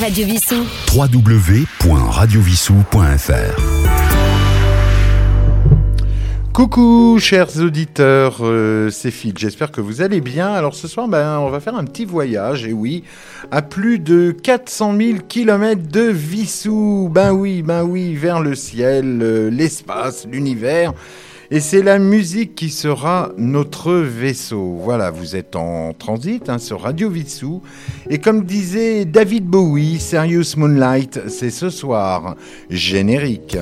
Radio Vissou. www.radiovissou.fr Coucou chers auditeurs, euh, c'est Phil, j'espère que vous allez bien. Alors ce soir, ben, on va faire un petit voyage, et oui, à plus de 400 000 kilomètres de Vissou. Ben oui, ben oui, vers le ciel, euh, l'espace, l'univers. Et c'est la musique qui sera notre vaisseau. Voilà, vous êtes en transit hein, sur Radio Vissou. Et comme disait David Bowie, Serious Moonlight, c'est ce soir. Générique.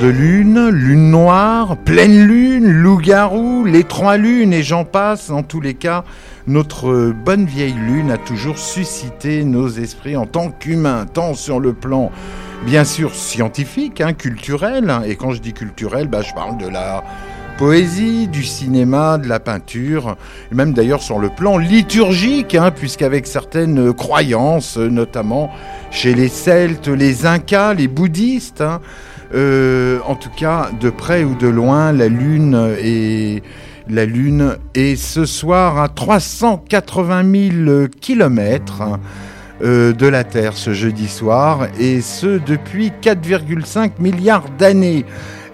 De lune, lune noire, pleine lune, loup-garou, les trois lunes et j'en passe. En tous les cas, notre bonne vieille lune a toujours suscité nos esprits en tant qu'humains, tant sur le plan bien sûr scientifique, hein, culturel. Et quand je dis culturel, bah, je parle de la poésie, du cinéma, de la peinture, même d'ailleurs sur le plan liturgique, hein, puisqu'avec certaines croyances, notamment chez les Celtes, les Incas, les bouddhistes, hein, euh, en tout cas, de près ou de loin, la Lune est, la Lune est ce soir à 380 000 kilomètres euh, de la Terre ce jeudi soir, et ce depuis 4,5 milliards d'années.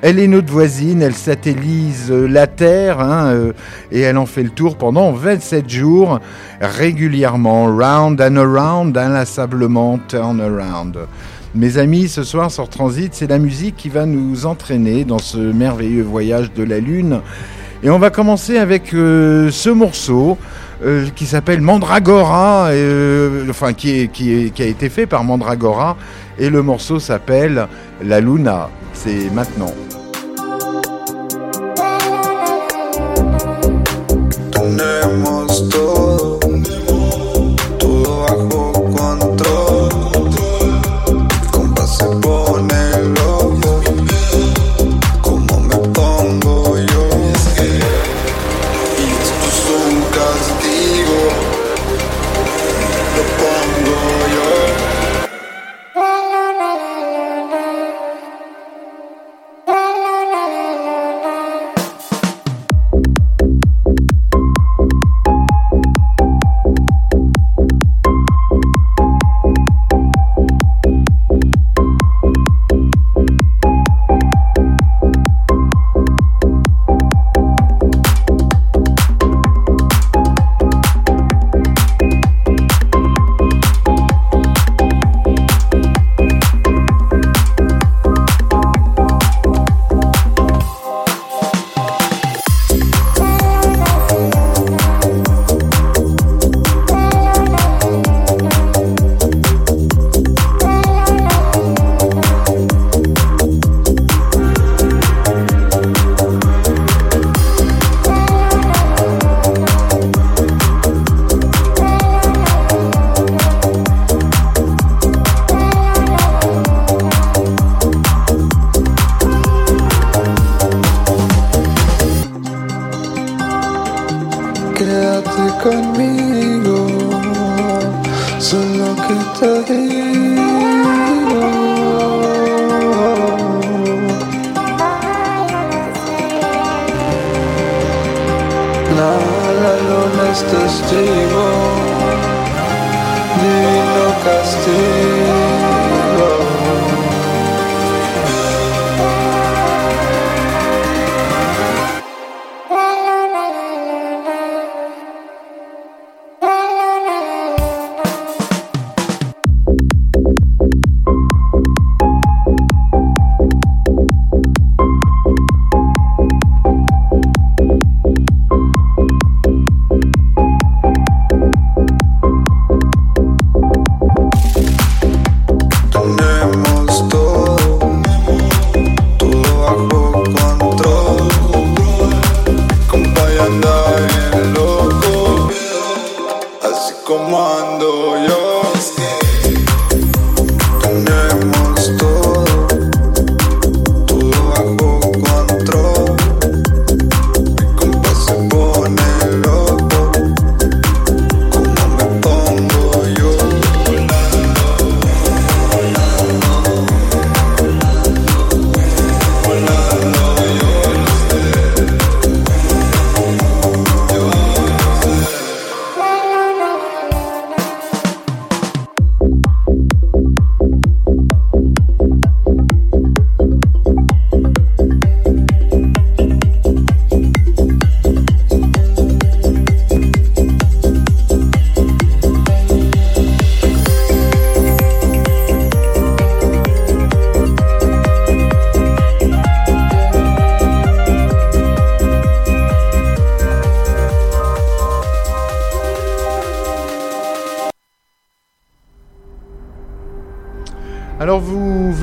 Elle est notre voisine, elle satellise euh, la Terre hein, euh, et elle en fait le tour pendant 27 jours régulièrement, round and around, inlassablement turn around. Mes amis, ce soir sur Transit, c'est la musique qui va nous entraîner dans ce merveilleux voyage de la Lune. Et on va commencer avec euh, ce morceau euh, qui s'appelle Mandragora, euh, enfin qui, a été fait par Mandragora. Et le morceau s'appelle La Luna. C'est maintenant.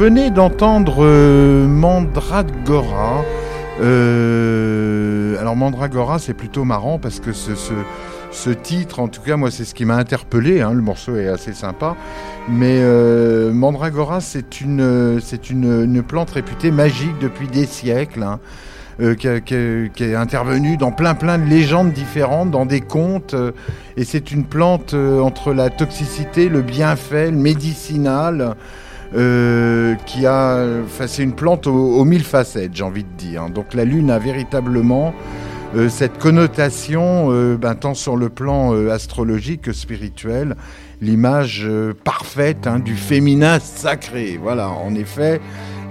Venez d'entendre euh, Mandragora. Euh, alors Mandragora, c'est plutôt marrant parce que ce, titre, en tout cas moi c'est ce qui m'a interpellé, hein, le morceau est assez sympa, mais euh, Mandragora c'est une, plante réputée magique depuis des siècles. hein, qui, a- qui est intervenue dans plein plein de légendes différentes, dans des contes, et c'est une plante entre la toxicité, le bienfait, le médicinal, euh, qui a, enfin c'est une plante aux, mille facettes, j'ai envie de dire. Donc la lune a véritablement euh, cette connotation, euh, ben, tant sur le plan astrologique que spirituel, l'image parfaite hein, du féminin sacré. Voilà, en effet,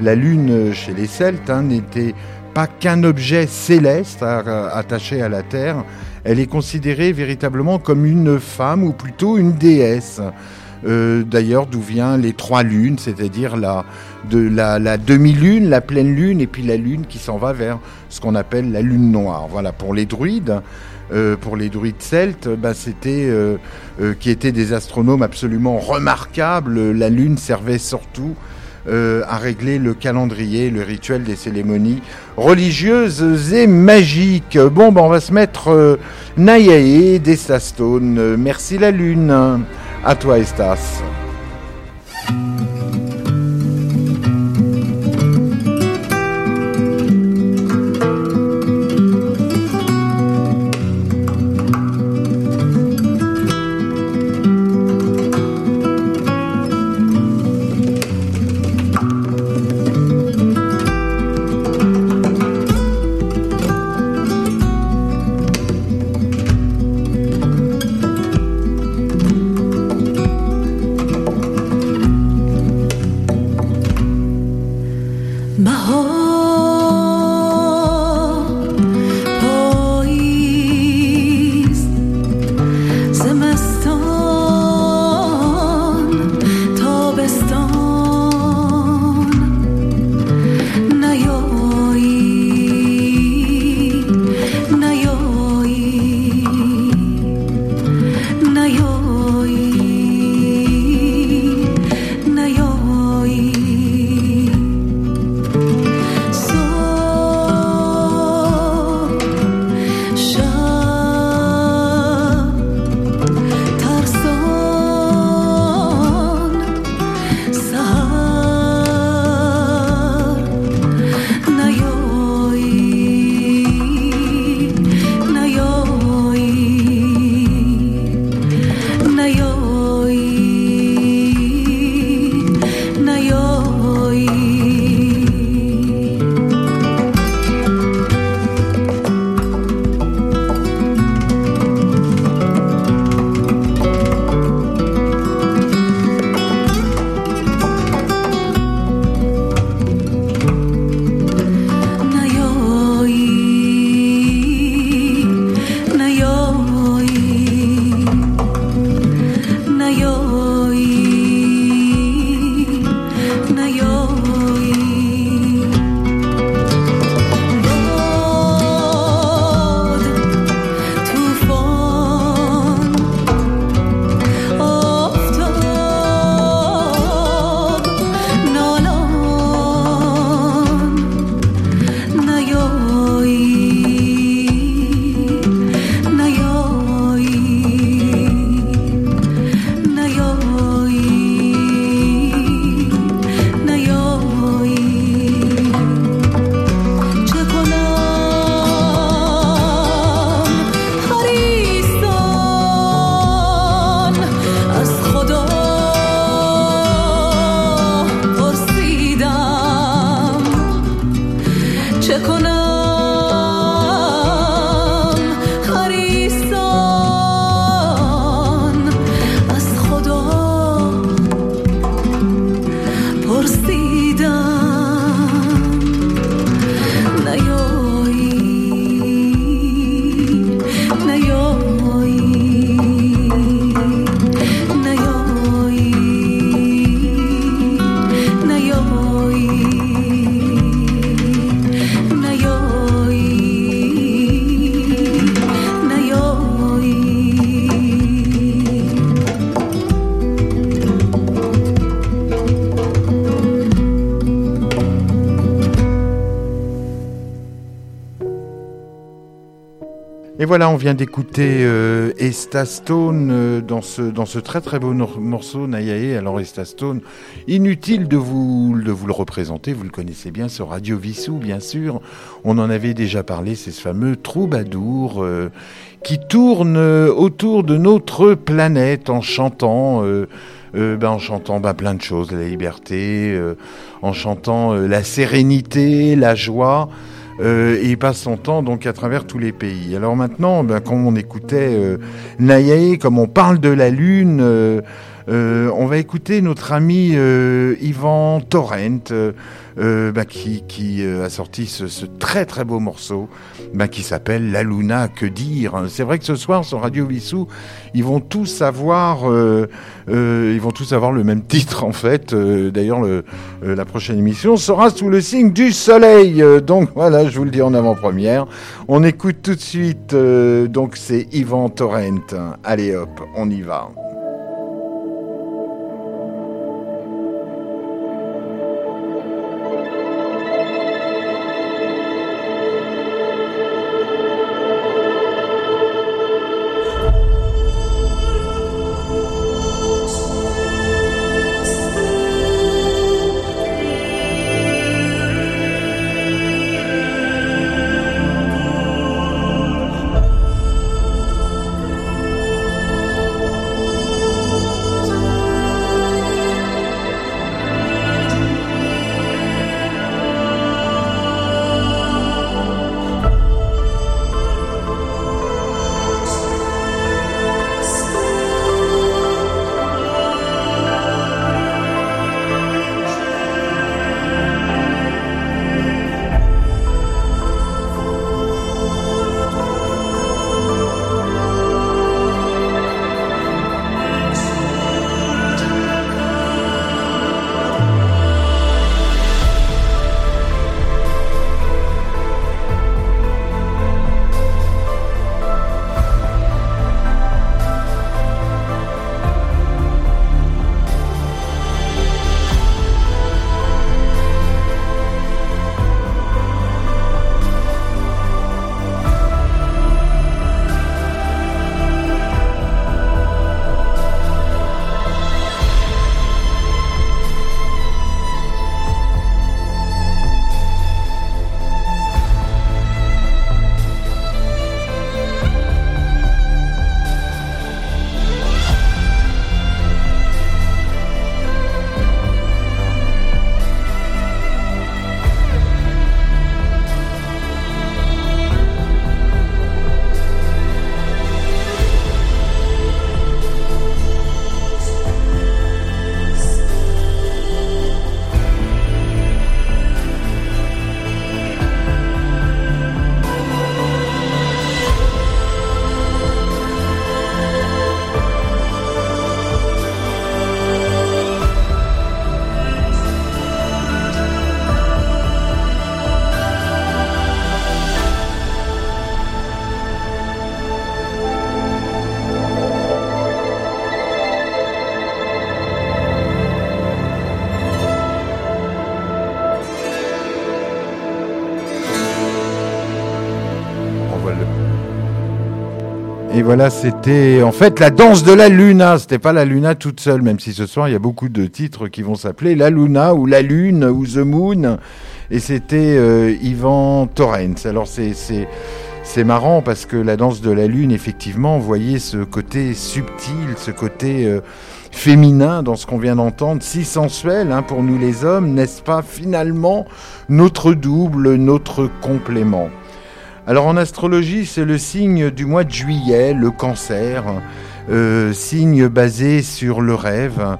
la lune chez les Celtes hein, n'était pas qu'un objet céleste attaché à la Terre, elle est considérée véritablement comme une femme ou plutôt une déesse. Euh, D'ailleurs, d'où vient les trois lunes, c'est-à-dire la, de la, demi-lune, la pleine lune et puis la lune qui s'en va vers ce qu'on appelle la lune noire. Voilà, pour les druides, euh, pour les druides celtes, ben, c'était euh, qui étaient des astronomes absolument remarquables. La lune servait surtout à régler le calendrier, le rituel des cérémonies religieuses et magiques. Bon, ben, on va se mettre Nayae d'Estastone. Euh, Merci la lune. a tua estação. Voilà, on vient d'écouter euh, Stone euh, dans, ce, dans ce très très beau morceau Nayae. Alors Esta Stone, inutile de vous, de vous le représenter, vous le connaissez bien sur Radio Vissou, bien sûr. On en avait déjà parlé, c'est ce fameux troubadour euh, qui tourne euh, autour de notre planète en chantant. ben, en chantant ben, plein de choses, la liberté, en chantant la sérénité, la joie, euh, et il passe son temps donc à travers tous les pays. Alors maintenant, ben, comme on écoutait euh, Nayae, comme on parle de la Lune, euh, on va écouter notre ami euh, Yvan Torrent, euh, euh, ben, qui, a sorti ce, très très beau morceau ben, qui s'appelle La Luna, que dire C'est vrai que ce soir sur Radio Vissou, ils vont tous avoir, ils vont tous avoir le même titre en fait. D'ailleurs, le- la prochaine émission sera sous le signe du soleil. Donc voilà, je vous le dis en avant-première. On écoute tout de suite. donc c'est Yvan Torrent. Allez hop, on y va. Et voilà, c'était en fait la danse de la Luna. C'était pas la Luna toute seule, même si ce soir il y a beaucoup de titres qui vont s'appeler La Luna ou La Lune ou The Moon. Et c'était euh, Ivan Torrens. Alors c'est marrant parce que la danse de la Lune, effectivement, vous voyez ce côté subtil, ce côté euh, féminin dans ce qu'on vient d'entendre, si sensuel hein, pour nous les hommes, n'est-ce pas finalement notre double, notre complément? Alors en astrologie, c'est le signe du mois de juillet, le cancer, euh, signe basé sur le rêve.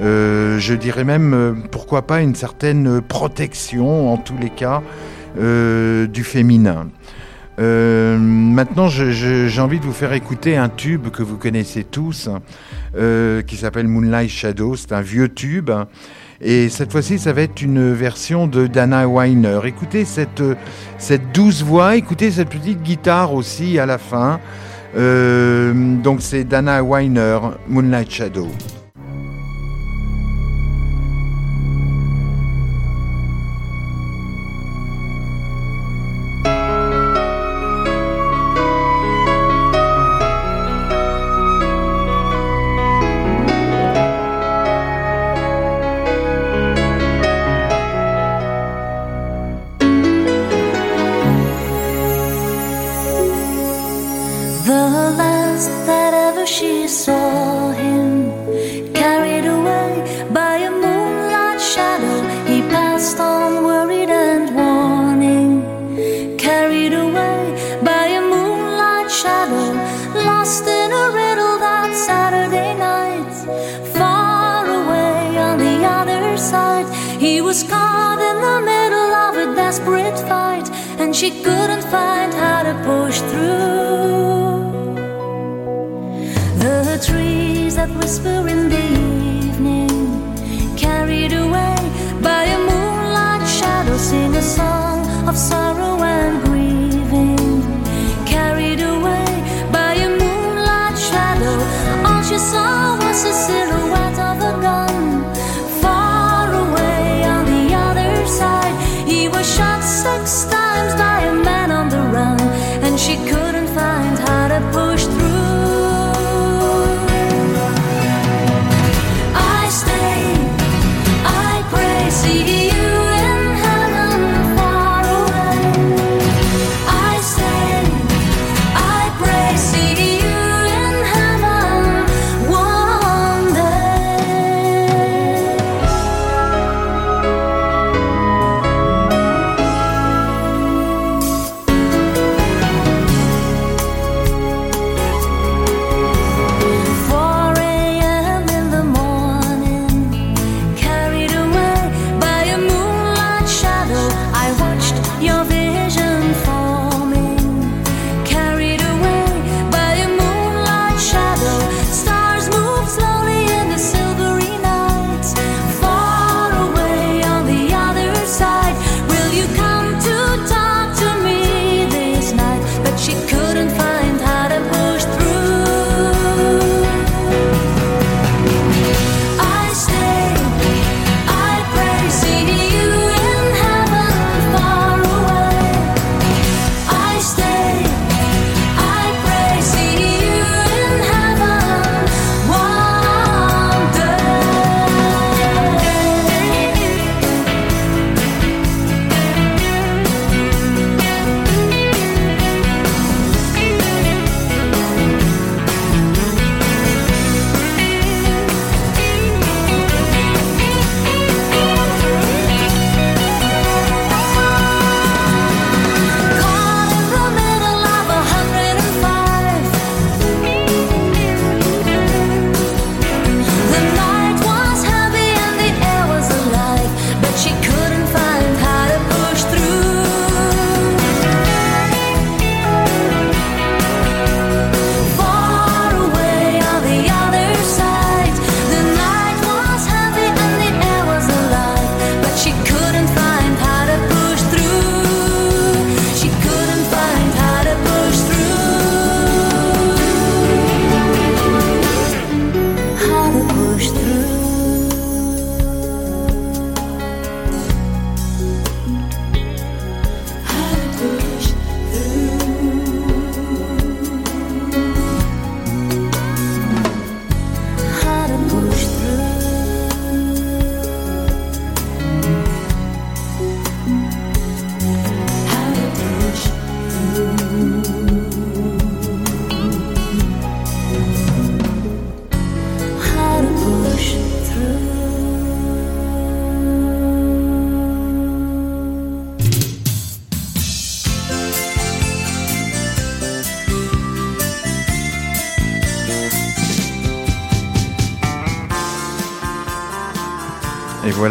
Euh, je dirais même, euh, pourquoi pas, une certaine protection, en tous les cas, du féminin. Maintenant, j'ai envie de vous faire écouter un tube que vous connaissez tous, qui s'appelle Moonlight Shadow. C'est un vieux tube. Et cette fois-ci, ça va être une version de Dana Weiner. Écoutez cette, cette douce voix, écoutez cette petite guitare aussi à la fin. Euh, donc c'est Dana Weiner, Moonlight Shadow.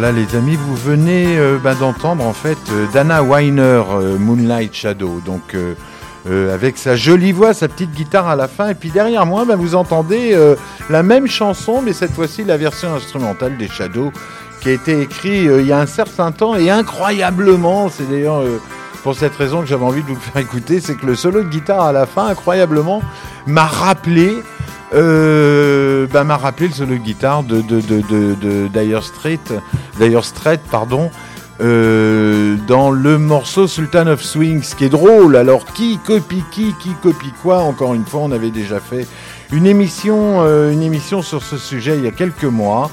Voilà les amis, vous venez euh, bah, d'entendre en fait euh, Dana Weiner, euh, Moonlight Shadow, donc avec sa jolie voix, sa petite guitare à la fin, et puis derrière moi bah, vous entendez la même chanson, mais cette fois-ci la version instrumentale des Shadows, qui a été écrite il y a un certain temps, et incroyablement, c'est d'ailleurs pour cette raison que j'avais envie de vous le faire écouter, c'est que le solo de guitare à la fin, incroyablement, m'a rappelé euh, bah, m'a rappelé le solo guitare de, de, de, de, Dire Dire Straits, pardon, euh, dans le morceau Sultan of Swing, ce qui est drôle. Alors, qui copie qui, qui copie quoi? Encore une fois, on avait déjà fait une émission, euh, une émission sur ce sujet il y a quelques mois.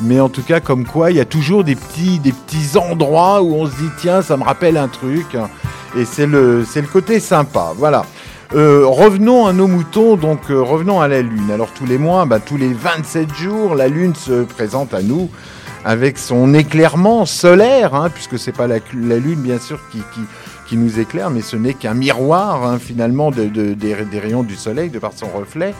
Mais en tout cas, comme quoi, il y a toujours des petits, des petits endroits où on se dit tiens, ça me rappelle un truc. Et c'est le, c'est le côté sympa. Voilà. Euh, revenons à nos moutons, donc euh, revenons à la Lune. Alors tous les mois, bah, tous les 27 jours, la Lune se présente à nous avec son éclairement solaire, hein, puisque c'est pas la, Lune bien sûr qui, qui, nous éclaire, mais ce n'est qu'un miroir hein, finalement de, de, des, rayons du Soleil de par son reflet,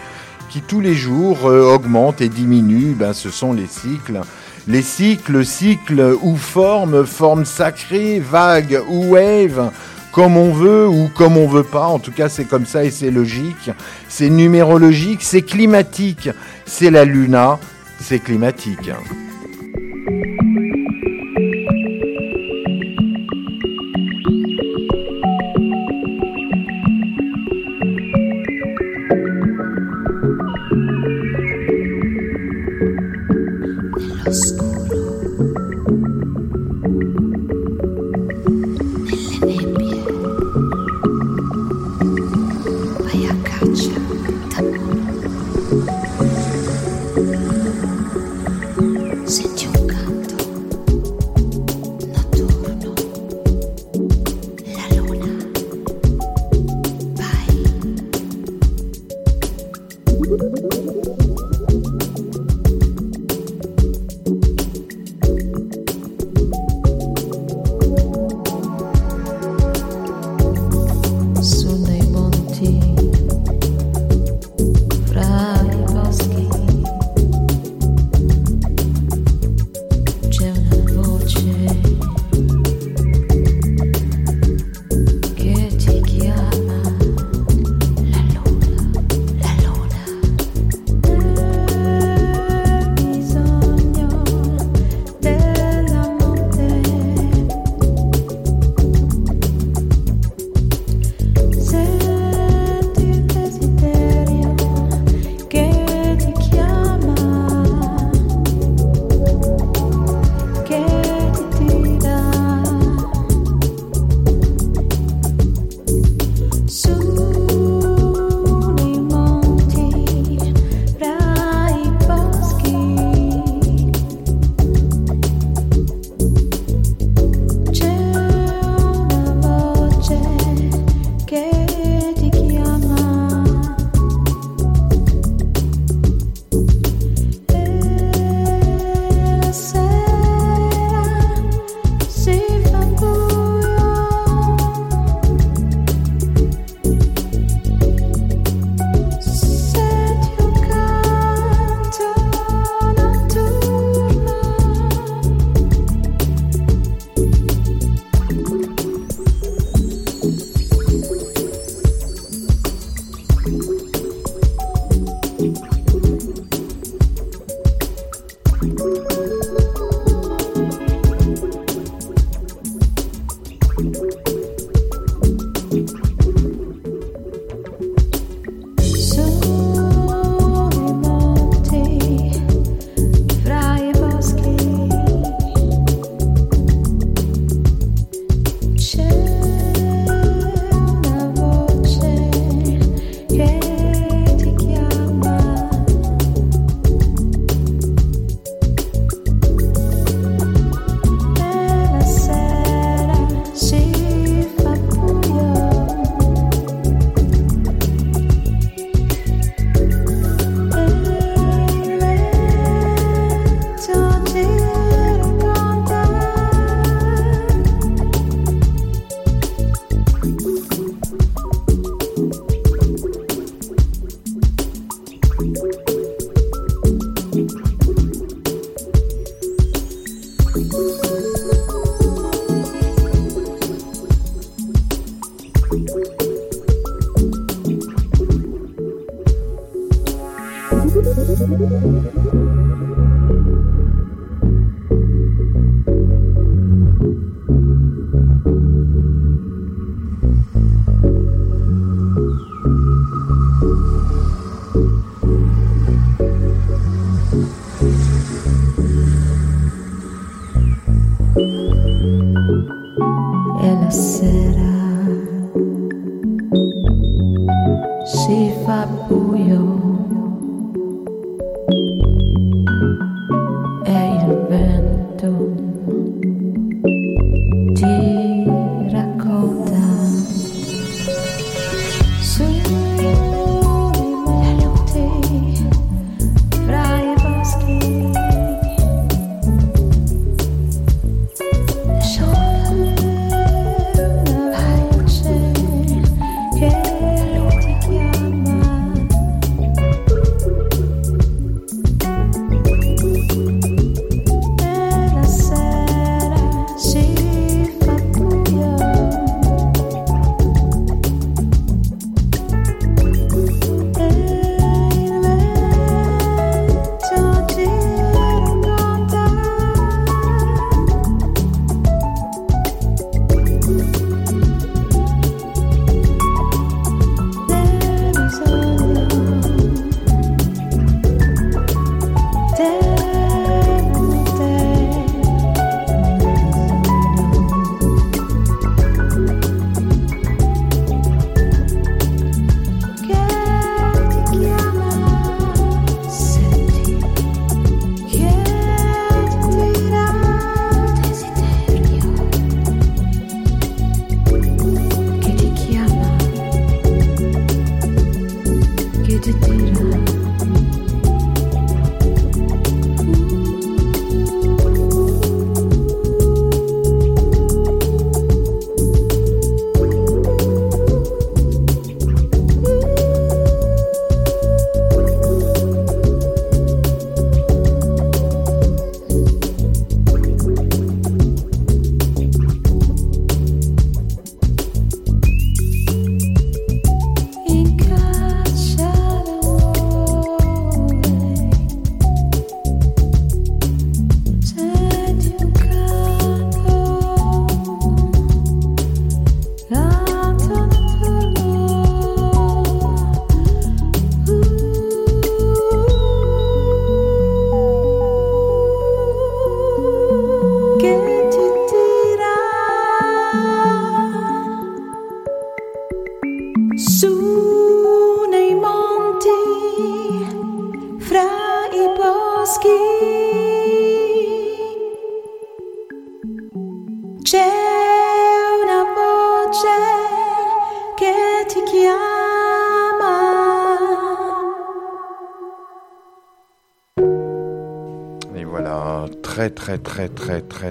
qui tous les jours euh, augmente et diminue. Ben, ce sont les cycles. Les cycles, cycles ou forme, forme sacrée, vague ou wave comme on veut ou comme on veut pas. En tout cas, c'est comme ça et c'est logique. C'est numérologique, c'est climatique. C'est la luna, c'est climatique.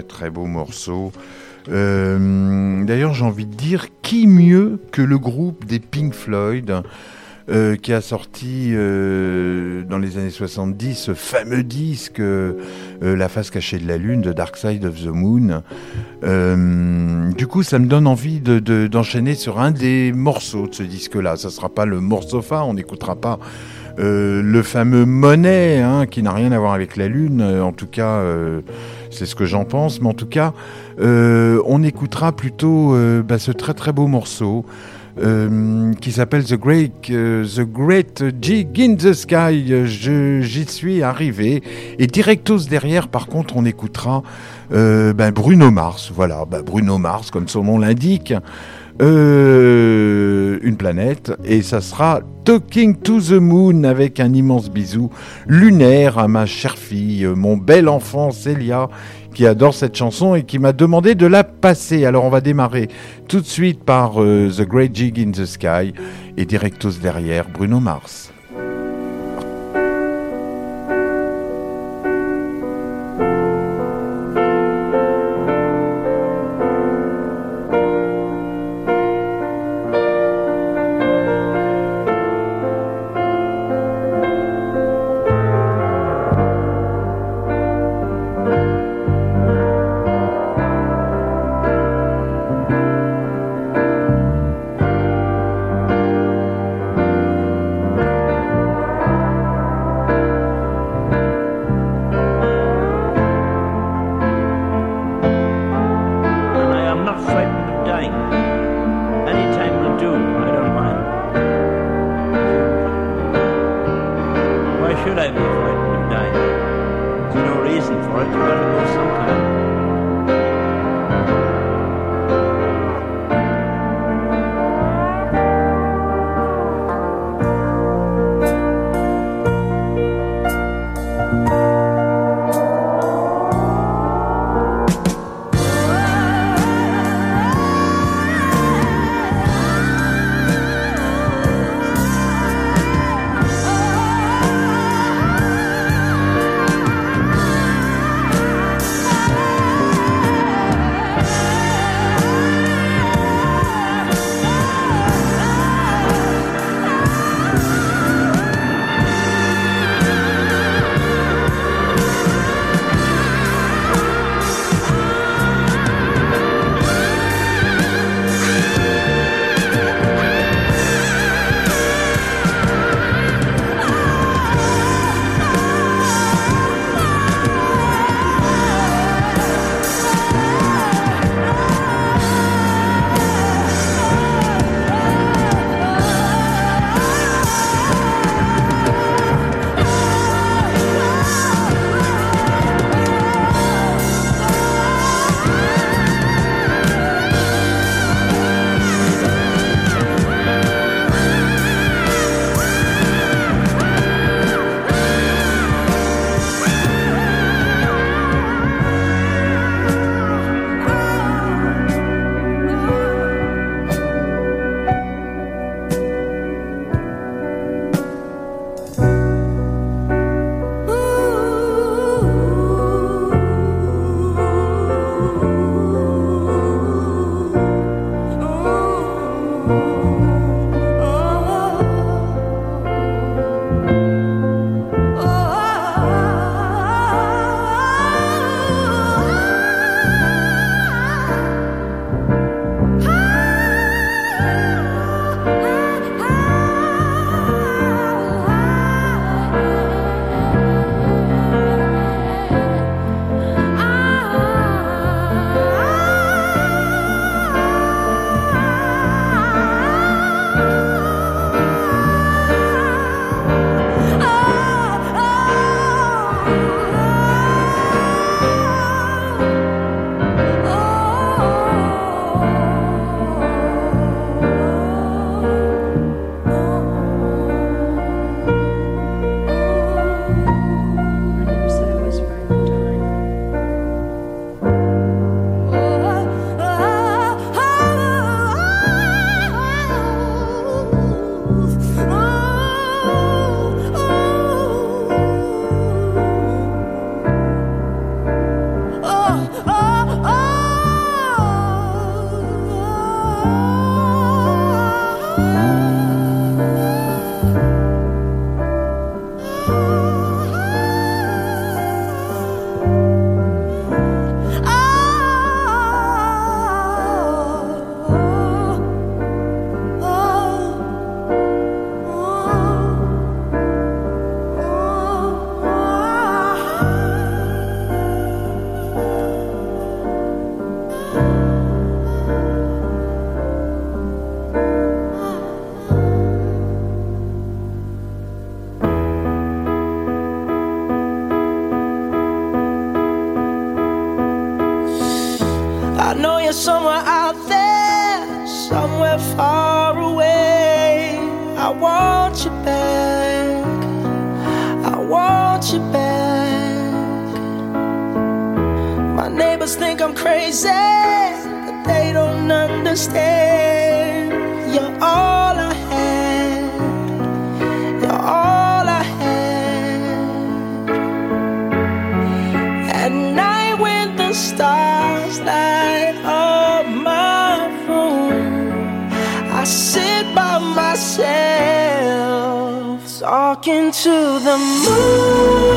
Très beau morceau. Euh, D'ailleurs, j'ai envie de dire, qui mieux que le groupe des Pink Floyd euh, qui a sorti euh, dans les années 70 ce fameux disque La face cachée de la lune de Dark Side of the Moon. Du coup, ça me donne envie d'enchaîner de, d'enchaîner sur un des morceaux de ce disque-là. Ça sera pas le morceau phare, on n'écoutera pas le fameux Monet, hein, qui n'a rien à voir avec la Lune, en tout cas, c'est ce que j'en pense, mais en tout cas, euh, on écoutera plutôt euh, bah, ce très très beau morceau euh, qui s'appelle The Great, The Great Jig in the Sky. J'y suis arrivé. Et directos derrière, par contre, on écoutera ben, Bruno Mars. Voilà, ben, Bruno Mars, comme son nom l'indique. Euh, une planète et ça sera Talking to the Moon avec un immense bisou lunaire à ma chère fille, mon bel enfant Célia qui adore cette chanson et qui m'a demandé de la passer. Alors on va démarrer tout de suite par euh, The Great Jig in the Sky et directos derrière Bruno Mars. Want you back. My neighbors think I'm crazy, but they don't understand. To the moon,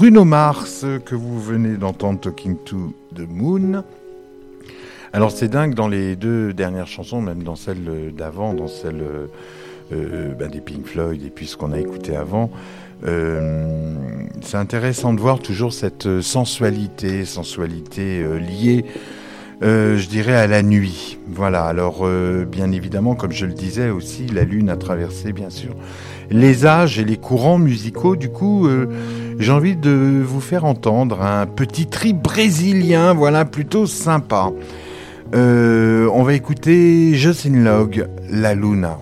Bruno Mars que vous venez d'entendre Talking to the Moon. Alors c'est dingue dans les deux dernières chansons, même dans celle d'avant, dans celle euh, euh, ben, des Pink Floyd et puis ce qu'on a écouté avant. euh, c'est intéressant de voir toujours cette sensualité, sensualité liée, je dirais, à la nuit. Voilà. Alors, bien évidemment, comme je le disais aussi, la lune a traversé, bien sûr, les âges et les courants musicaux. Du coup, j'ai envie de vous faire entendre un petit tri brésilien, voilà, plutôt sympa. Euh, on va écouter Jocelyn Log, La Luna.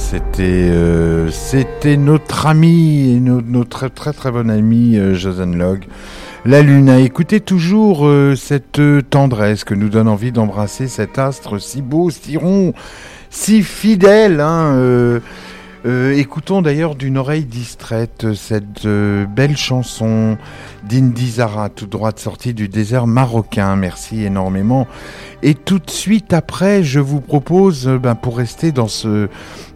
C'était euh, c'était notre ami, et no- notre très très bon ami euh, Jason Log. La Lune a écouté toujours euh, cette euh, tendresse que nous donne envie d'embrasser cet astre si beau, si rond, si fidèle. Hein, écoutons d'ailleurs d'une oreille distraite cette belle chanson d'Indy Zara, tout droit sortie du désert marocain. Merci énormément. Et tout de suite après, je vous propose, euh, ben, pour rester dans ce,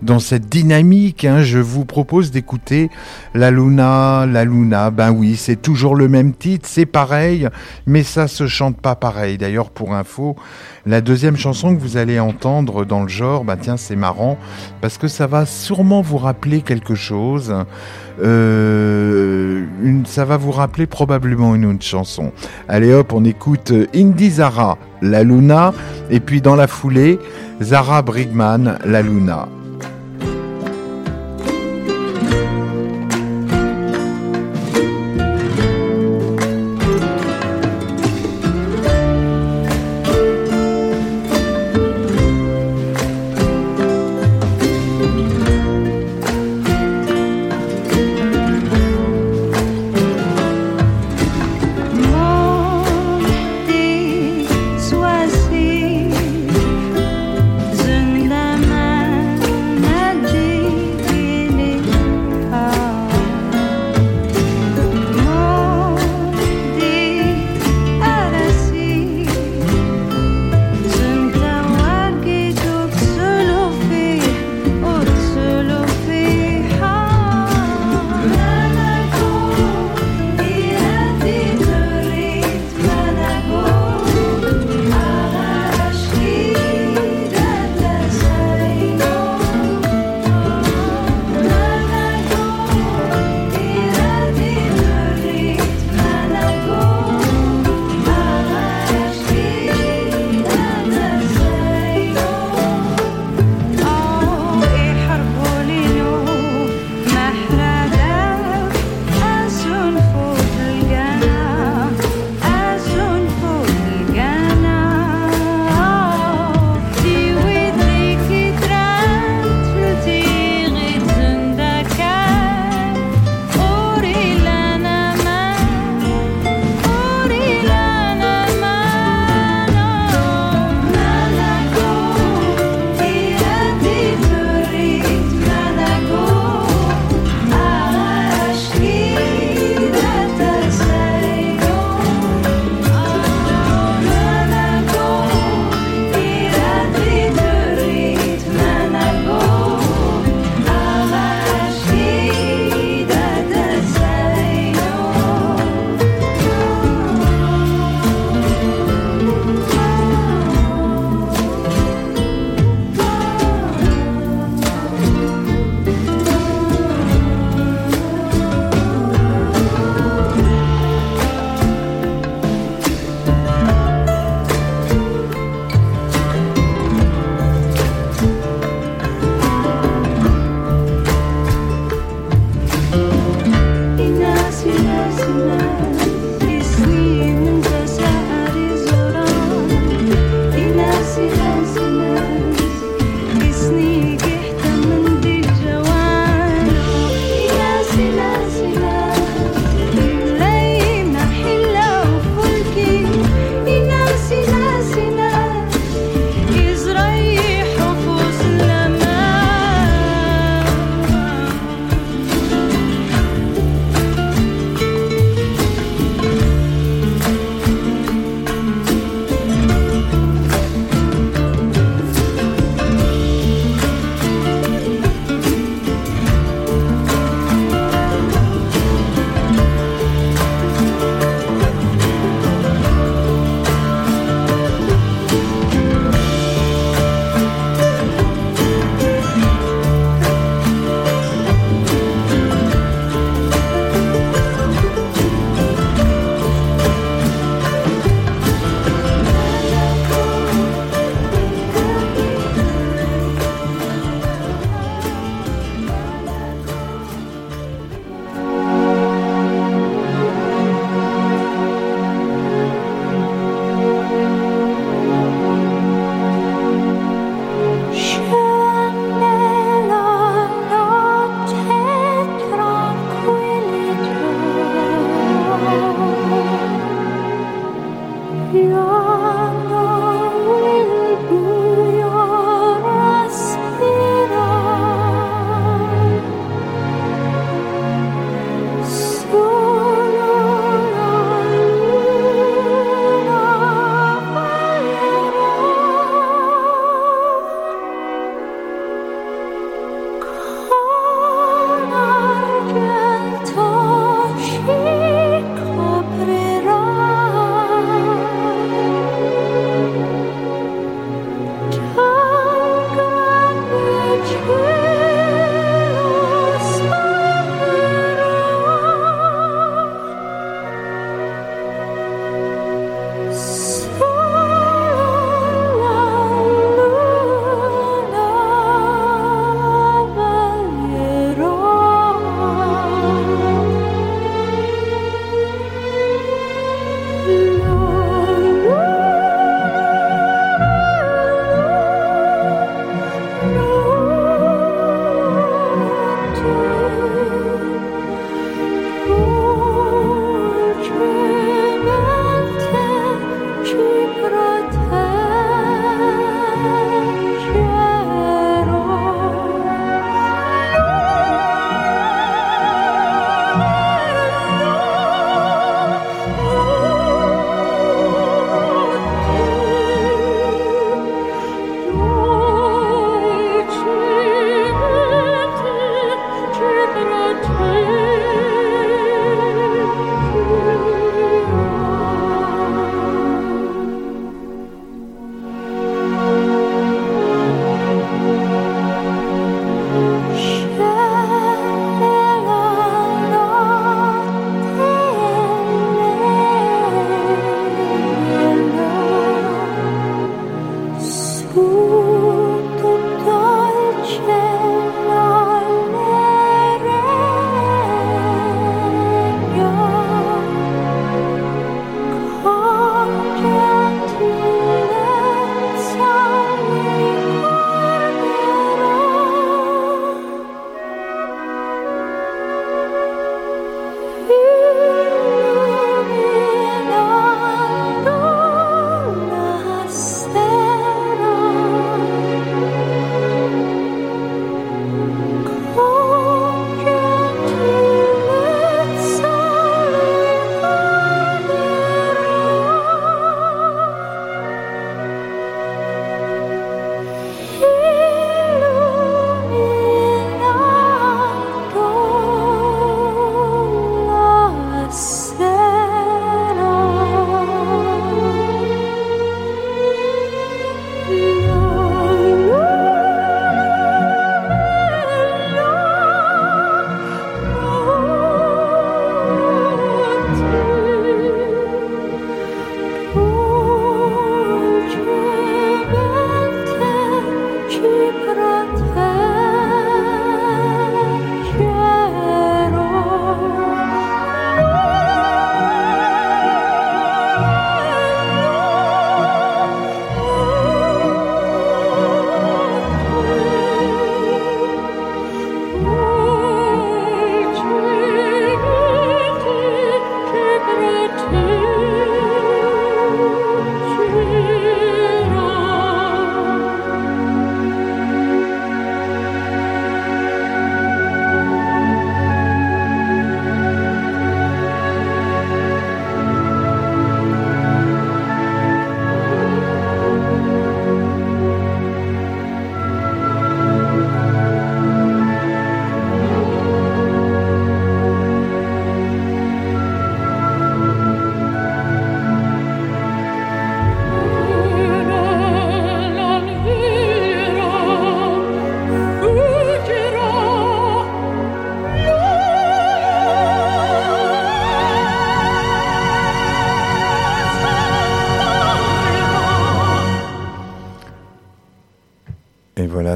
dans cette dynamique, hein, je vous propose d'écouter La Luna, La Luna. Ben oui, c'est toujours le même titre, c'est pareil, mais ça se chante pas pareil. D'ailleurs, pour info, la deuxième chanson que vous allez entendre dans le genre, ben tiens, c'est marrant, parce que ça va sûrement vous rappeler quelque chose. Euh, une, ça va vous rappeler probablement une autre chanson. Allez hop, on écoute euh, Indy Zara, La Luna, et puis dans la foulée, Zara Brigman, La Luna.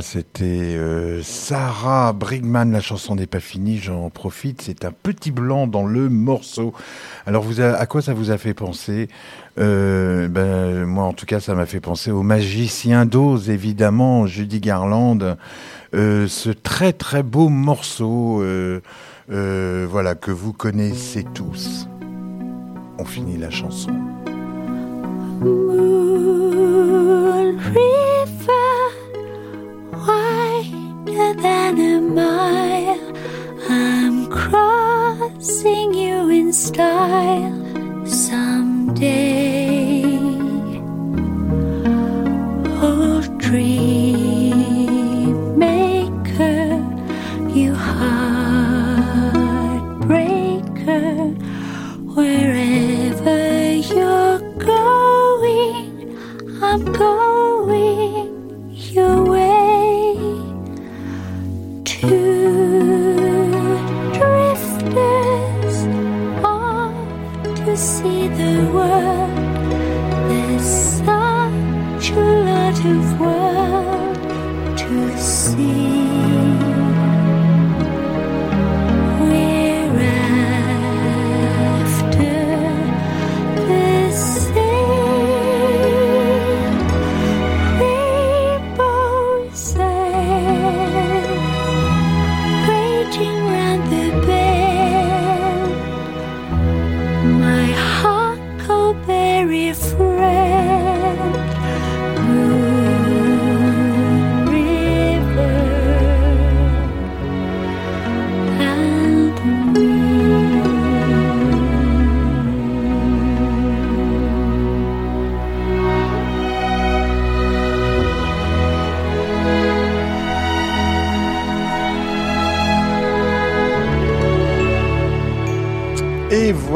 C'était euh, Sarah Brigman, la chanson n'est pas finie, j'en profite, c'est un petit blanc dans le morceau. Alors vous à quoi ça vous a fait penser? Euh, ben, Moi en tout cas ça m'a fait penser au magicien d'Oz, évidemment, Judy Garland, euh, ce très très beau morceau, voilà, que vous connaissez tous. On finit la chanson. Than a mile. I'm crossing you in style someday. Oh, dream maker, you heartbreaker, wherever you're going, I'm going your see the world.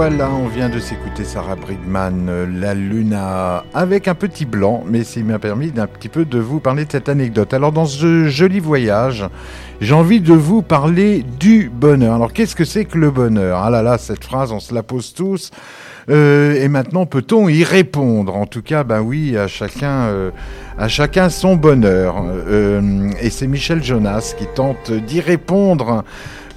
Voilà, on vient de s'écouter Sarah Brigman, euh, La Luna, avec un petit blanc, mais c'est m'a permis d'un petit peu de vous parler de cette anecdote. Alors dans ce joli voyage, j'ai envie de vous parler du bonheur. Alors qu'est-ce que c'est que le bonheur? Ah là là, cette phrase, on se la pose tous. Euh, et maintenant, peut-on y répondre? En tout cas, ben oui, à chacun, euh, à chacun son bonheur. Et c'est Michel Jonas qui tente d'y répondre.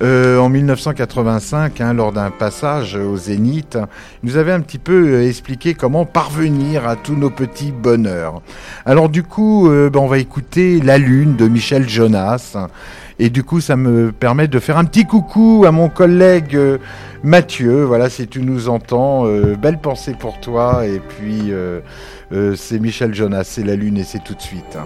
Euh, en 1985, hein, lors d'un passage au Zénith, il nous avait un petit peu euh, expliqué comment parvenir à tous nos petits bonheurs. Alors du coup, euh, ben, on va écouter La Lune de Michel Jonas. Et du coup, ça me permet de faire un petit coucou à mon collègue Mathieu. Voilà, si tu nous entends, belle pensée pour toi. Et puis, c'est Michel Jonas, c'est La Lune et c'est tout de suite.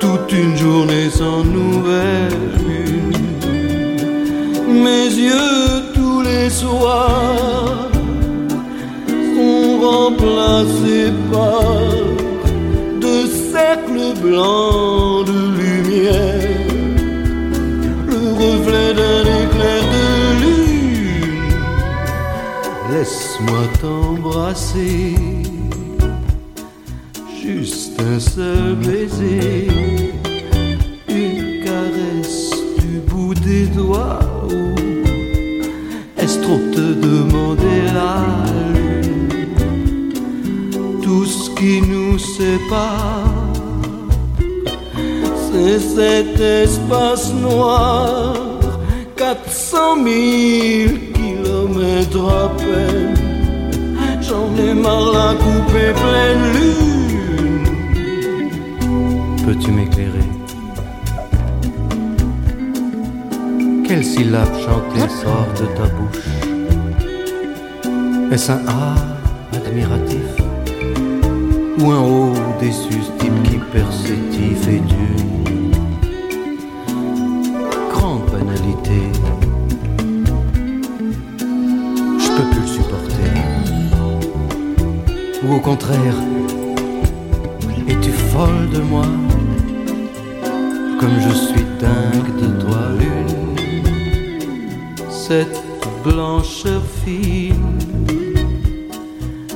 Toute une journée sans nouvelle lune Mes yeux tous les soirs sont remplacés par de cercles blancs de lumière, le reflet d'un éclair de lune. Laisse-moi t'embrasser, un seul baiser, une caresse du bout des doigts. Est-ce trop te demander la lune Tout ce qui nous sépare, c'est cet espace noir, 400 000 kilomètres à peine. J'en ai marre la couper pleine lune. Peux-tu m'éclairer Quelle syllabe chantée sort de ta bouche? Est-ce un A admiratif ou un haut déçu, qui persétif et d'une grande banalité. Je peux plus le supporter. Ou au contraire, es-tu folle de moi? Comme je suis dingue de toi, lune Cette blancheur fine,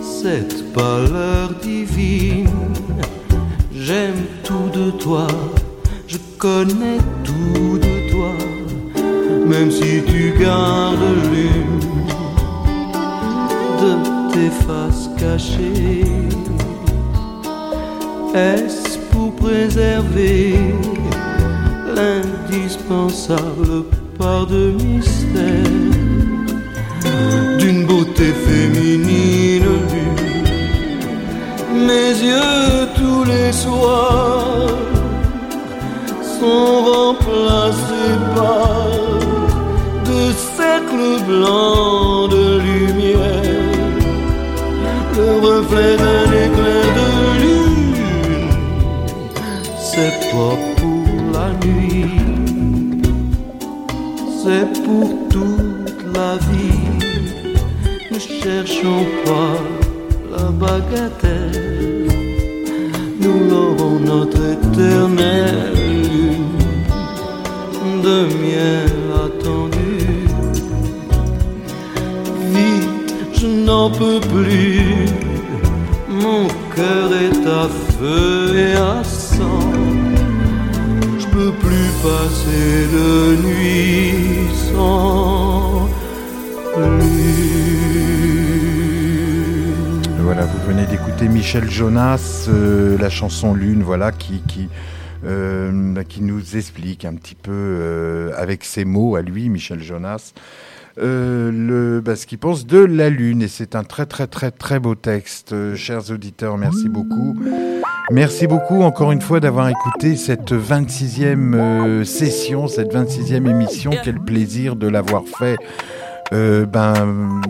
cette pâleur divine, j'aime tout de toi, je connais tout de toi, même si tu gardes l'une de tes faces cachées. Est-ce pour préserver l'indispensable part de mystère d'une beauté féminine Mes yeux tous les soirs sont remplacés par de cercles blancs de lumière, le reflet d'un éclair de lune. C'est pas c'est pour toute la vie. Ne cherchons pas la bagatelle, nous l'aurons notre éternelle lune de miel attendu. Vite, je n'en peux plus, mon cœur est à feu et à Voilà, vous venez d'écouter Michel Jonas, euh, la chanson Lune, voilà, euh, qui nous explique un petit peu, euh, avec ses mots à lui, Michel Jonas, le, bah, ce qu'il pense de la Lune. Et c'est un très, très, très, très beau texte. Chers auditeurs, merci beaucoup. Merci beaucoup encore une fois d'avoir écouté cette 26e euh, session, cette 26e émission. Quel plaisir de l'avoir fait. Euh, ben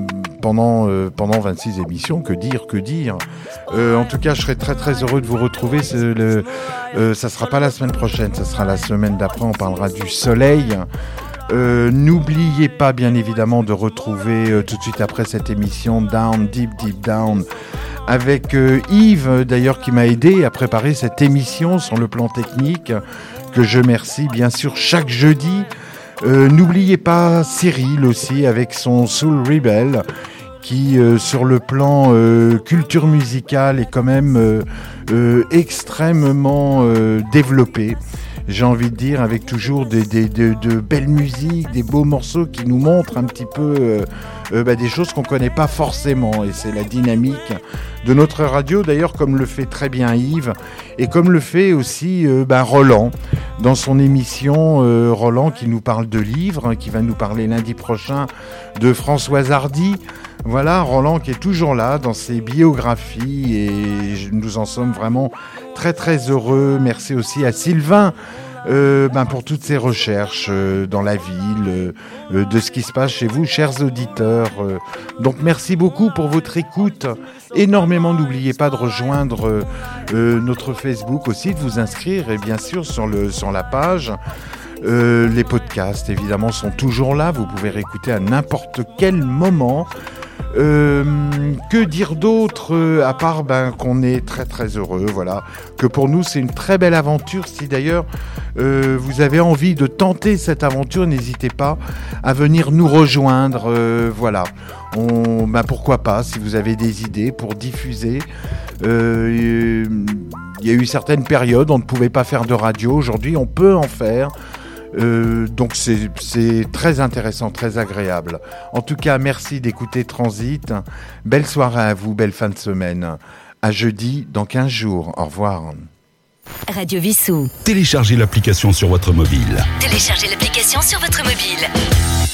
pendant euh, pendant 26 émissions, que dire, que dire. Euh, en tout cas, je serais très très heureux de vous retrouver. Le, euh, ça sera pas la semaine prochaine, ça sera la semaine d'après. On parlera du soleil. Euh, N'oubliez pas, bien évidemment, de retrouver euh, tout de suite après cette émission Down, Deep, Deep Down, avec euh, Yves, d'ailleurs, qui m'a aidé à préparer cette émission sur le plan technique, que je remercie, bien sûr, chaque jeudi. Euh, N'oubliez pas Cyril aussi, avec son Soul Rebel, qui, euh, sur le plan culture musicale, est quand même extrêmement développé j'ai envie de dire, avec toujours des, des- de, de belles musiques, des beaux morceaux qui nous montrent un petit peu euh, euh, bah, des choses qu'on connaît pas forcément. Et c'est la dynamique de notre radio, d'ailleurs, comme le fait très bien Yves, et comme le fait aussi euh, bah, Roland, dans son émission, Roland qui nous parle de livres, qui va nous parler lundi prochain de Françoise Hardy. Voilà, Roland qui est toujours là dans ses biographies et nous en sommes vraiment très très heureux. Merci aussi à Sylvain euh, ben, pour toutes ces recherches euh, dans la ville, euh, de ce qui se passe chez vous, chers auditeurs. donc merci beaucoup pour votre écoute. Énormément, n'oubliez pas de rejoindre notre Facebook aussi, de vous inscrire et bien sûr sur, le, sur la page. Les podcasts, évidemment, sont toujours là. Vous pouvez réécouter à n'importe quel moment. Euh, que dire d'autre euh, à part ben, qu'on est très très heureux, voilà, que pour nous c'est une très belle aventure. Si d'ailleurs euh, vous avez envie de tenter cette aventure, n'hésitez pas à venir nous rejoindre, voilà. On, ben, pourquoi pas si vous avez des idées pour diffuser. Il y a eu certaines périodes, on ne pouvait pas faire de radio. Aujourd'hui, on peut en faire. Euh, donc c'est c'est très intéressant, très agréable. En tout cas, merci d'écouter Transit. Belle soirée à vous, belle fin de semaine. À jeudi dans 15 jours. Au revoir. Radio Vissou. Téléchargez l'application sur votre mobile. Téléchargez l'application sur votre mobile.